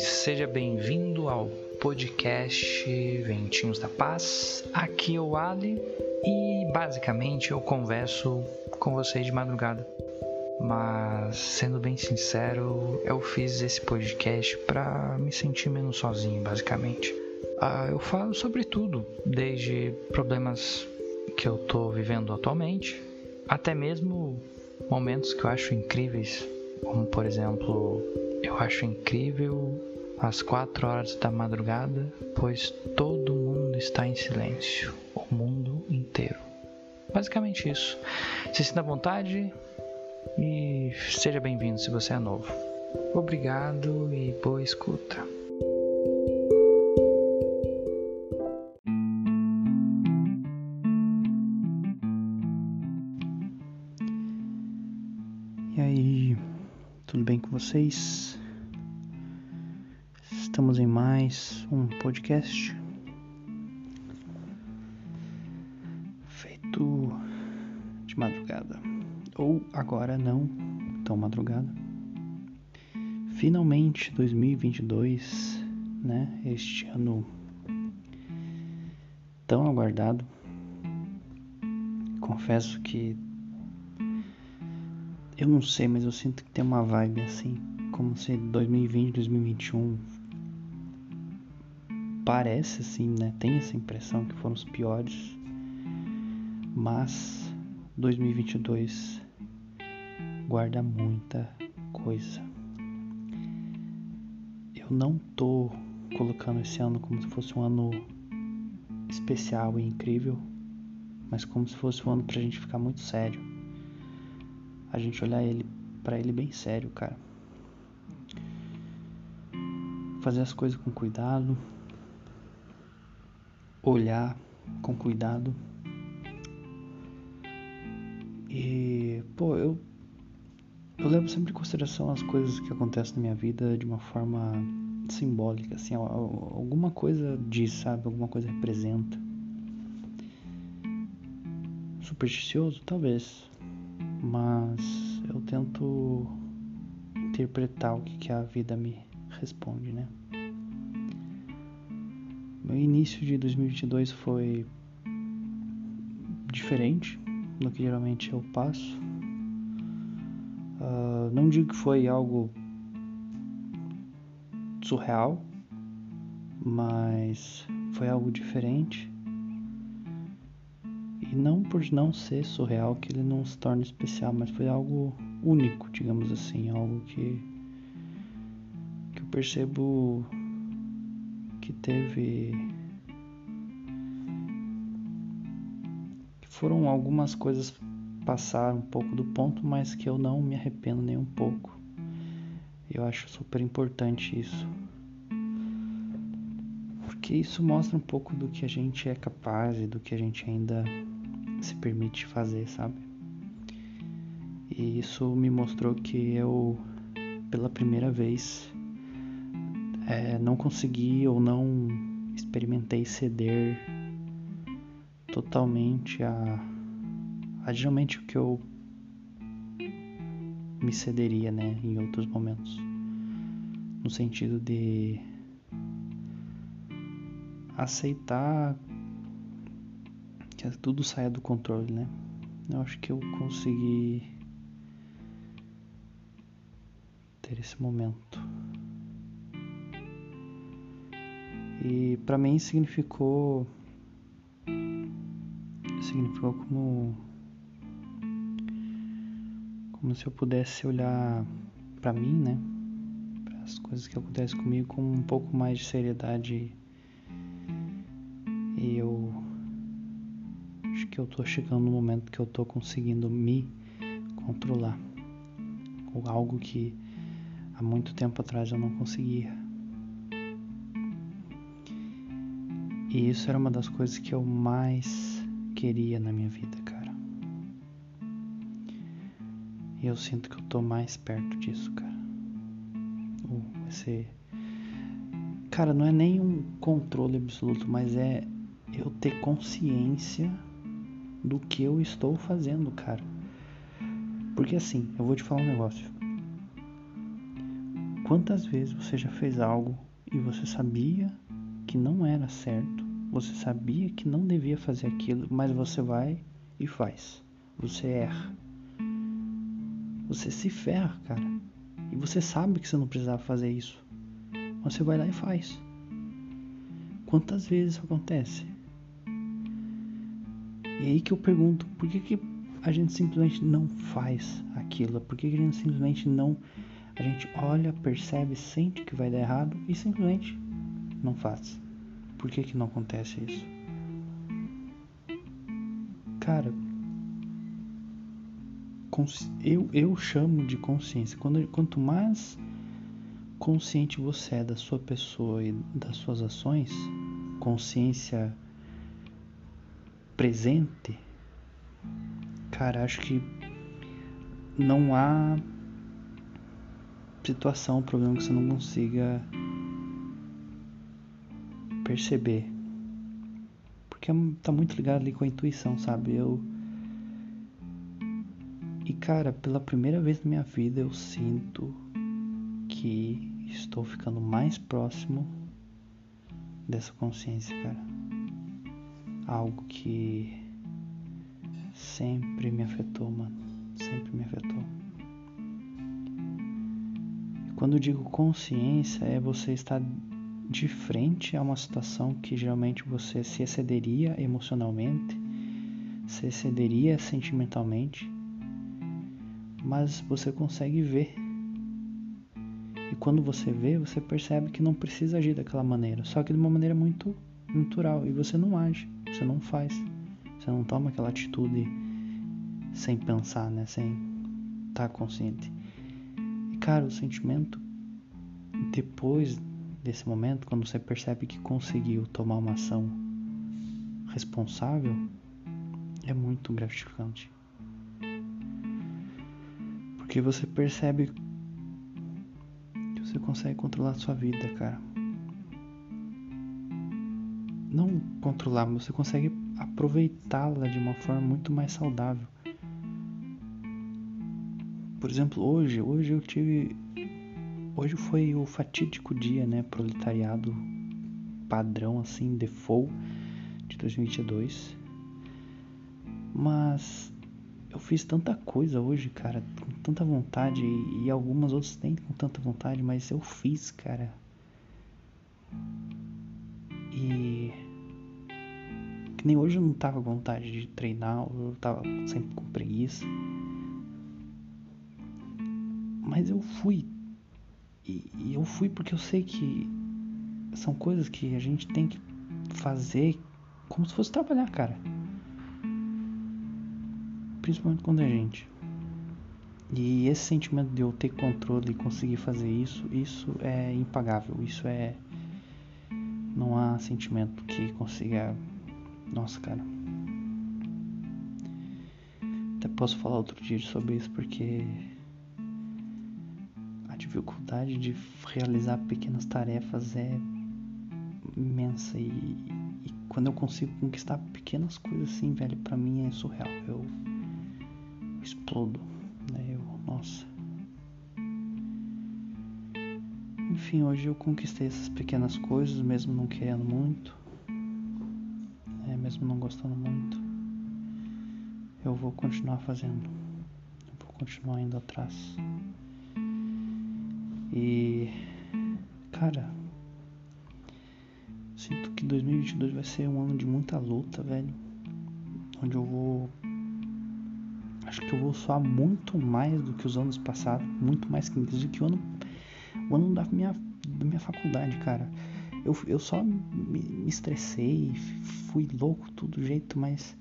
seja bem-vindo ao podcast Ventinhos da Paz. Aqui é o Ali e basicamente eu converso com vocês de madrugada. Mas sendo bem sincero, eu fiz esse podcast para me sentir menos sozinho, basicamente. Ah, eu falo sobre tudo, desde problemas que eu tô vivendo atualmente, até mesmo momentos que eu acho incríveis, como por exemplo, eu acho incrível às quatro horas da madrugada, pois todo mundo está em silêncio, o mundo inteiro. Basicamente isso. Se sinta à vontade e seja bem-vindo se você é novo. Obrigado e boa escuta. E aí, tudo bem com vocês? Estamos em mais um podcast feito de madrugada, ou agora não tão madrugada. Finalmente 2022, né? Este ano tão aguardado. Confesso que eu não sei, mas eu sinto que tem uma vibe assim, como se 2020, 2021 parece assim, né? Tem essa impressão que foram os piores. Mas 2022 guarda muita coisa. Eu não tô colocando esse ano como se fosse um ano especial e incrível, mas como se fosse um ano pra gente ficar muito sério a gente olhar ele para ele bem sério, cara. Fazer as coisas com cuidado, olhar com cuidado. E, pô, eu eu levo sempre em consideração as coisas que acontecem na minha vida de uma forma simbólica, assim, alguma coisa diz, sabe? Alguma coisa representa. Supersticioso, talvez mas eu tento interpretar o que, que a vida me responde, né? Meu início de 2022 foi diferente do que geralmente eu passo. Uh, não digo que foi algo surreal, mas foi algo diferente. E não por não ser surreal que ele não se torna especial, mas foi algo único, digamos assim, algo que que eu percebo que teve que foram algumas coisas passar um pouco do ponto, mas que eu não me arrependo nem um pouco. Eu acho super importante isso. Porque isso mostra um pouco do que a gente é capaz e do que a gente ainda se permite fazer, sabe? E isso me mostrou que eu, pela primeira vez, é, não consegui ou não experimentei ceder totalmente a, a geralmente o que eu me cederia, né, em outros momentos, no sentido de aceitar que tudo saia do controle, né? Eu acho que eu consegui ter esse momento. E para mim significou significou como como se eu pudesse olhar para mim, né? Para as coisas que acontecem comigo com um pouco mais de seriedade e eu que eu tô chegando no momento que eu tô conseguindo me controlar. Ou algo que há muito tempo atrás eu não conseguia. E isso era uma das coisas que eu mais queria na minha vida, cara. E eu sinto que eu tô mais perto disso, cara. Ou esse. Cara, não é nem um controle absoluto, mas é eu ter consciência do que eu estou fazendo, cara. Porque assim, eu vou te falar um negócio. Quantas vezes você já fez algo e você sabia que não era certo, você sabia que não devia fazer aquilo, mas você vai e faz. Você erra. Você se ferra, cara. E você sabe que você não precisava fazer isso. Mas você vai lá e faz. Quantas vezes isso acontece? E aí que eu pergunto, por que, que a gente simplesmente não faz aquilo? Por que, que a gente simplesmente não. A gente olha, percebe, sente que vai dar errado e simplesmente não faz? Por que, que não acontece isso? Cara, eu, eu chamo de consciência. Quando, quanto mais consciente você é da sua pessoa e das suas ações, consciência presente, cara, acho que não há situação, problema que você não consiga perceber. Porque tá muito ligado ali com a intuição, sabe? Eu e cara, pela primeira vez na minha vida eu sinto que estou ficando mais próximo dessa consciência, cara. Algo que sempre me afetou, mano. Sempre me afetou. Quando digo consciência, é você estar de frente a uma situação que geralmente você se excederia emocionalmente, se excederia sentimentalmente mas você consegue ver. E quando você vê, você percebe que não precisa agir daquela maneira, só que de uma maneira muito natural. E você não age, você não faz, você não toma aquela atitude sem pensar, né? Sem estar tá consciente. E cara, o sentimento depois desse momento, quando você percebe que conseguiu tomar uma ação responsável, é muito gratificante. Porque você percebe que você consegue controlar a sua vida, cara. Não controlar, mas você consegue aproveitá-la de uma forma muito mais saudável. Por exemplo, hoje, hoje eu tive hoje foi o fatídico dia, né, proletariado padrão assim, default de 2022. Mas eu fiz tanta coisa hoje, cara, com tanta vontade e, algumas outras nem com tanta vontade, mas eu fiz, cara. E que nem hoje eu não tava com vontade de treinar, eu tava sempre com preguiça. Mas eu fui. E, e eu fui porque eu sei que são coisas que a gente tem que fazer como se fosse trabalhar, cara principalmente quando é gente. E esse sentimento de eu ter controle e conseguir fazer isso, isso é impagável. Isso é. Não há sentimento que consiga. Nossa, cara. Até posso falar outro dia sobre isso porque. A dificuldade de realizar pequenas tarefas é imensa e, e quando eu consigo conquistar pequenas coisas assim, velho, para mim é surreal. Eu explodo, né? Eu, nossa. Enfim, hoje eu conquistei essas pequenas coisas, mesmo não querendo muito? Mesmo não gostando muito. Eu vou continuar fazendo, eu vou continuar indo atrás. E, cara, sinto que 2022 vai ser um ano de muita luta, velho. Onde eu vou acho que eu vou soar muito mais do que os anos passados, muito mais que do que o ano, o ano da minha, da minha faculdade, cara. Eu, eu só me, me estressei, fui louco todo jeito, mas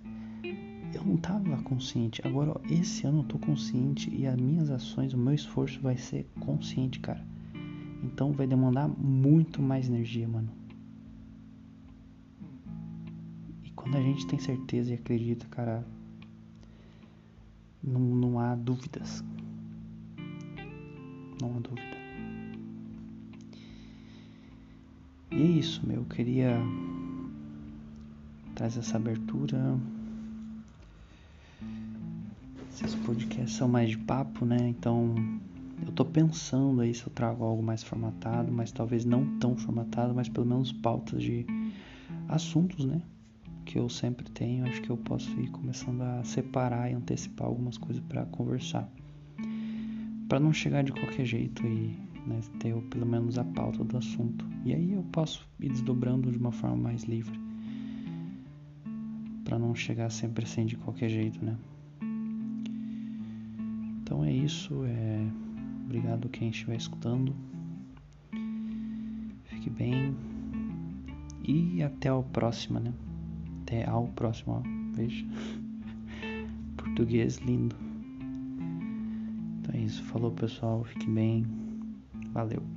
eu não tava consciente. Agora, esse ano eu tô consciente e as minhas ações, o meu esforço vai ser consciente, cara. Então vai demandar muito mais energia, mano. E quando a gente tem certeza e acredita, cara, não, não há dúvidas. Não há dúvida. E é isso, meu. Eu queria trazer essa abertura. Esses podcasts são mais de papo, né? Então eu tô pensando aí se eu trago algo mais formatado, mas talvez não tão formatado, mas pelo menos pautas de assuntos, né? Que eu sempre tenho, acho que eu posso ir começando a separar e antecipar algumas coisas para conversar. Para não chegar de qualquer jeito e né, ter pelo menos a pauta do assunto. E aí eu posso ir desdobrando de uma forma mais livre. Para não chegar sempre assim de qualquer jeito, né? Então é isso. É... Obrigado quem estiver escutando. Fique bem. E até o próximo, né? Até ao próximo, ó. Veja. Português lindo. Então é isso. Falou pessoal. Fique bem. Valeu.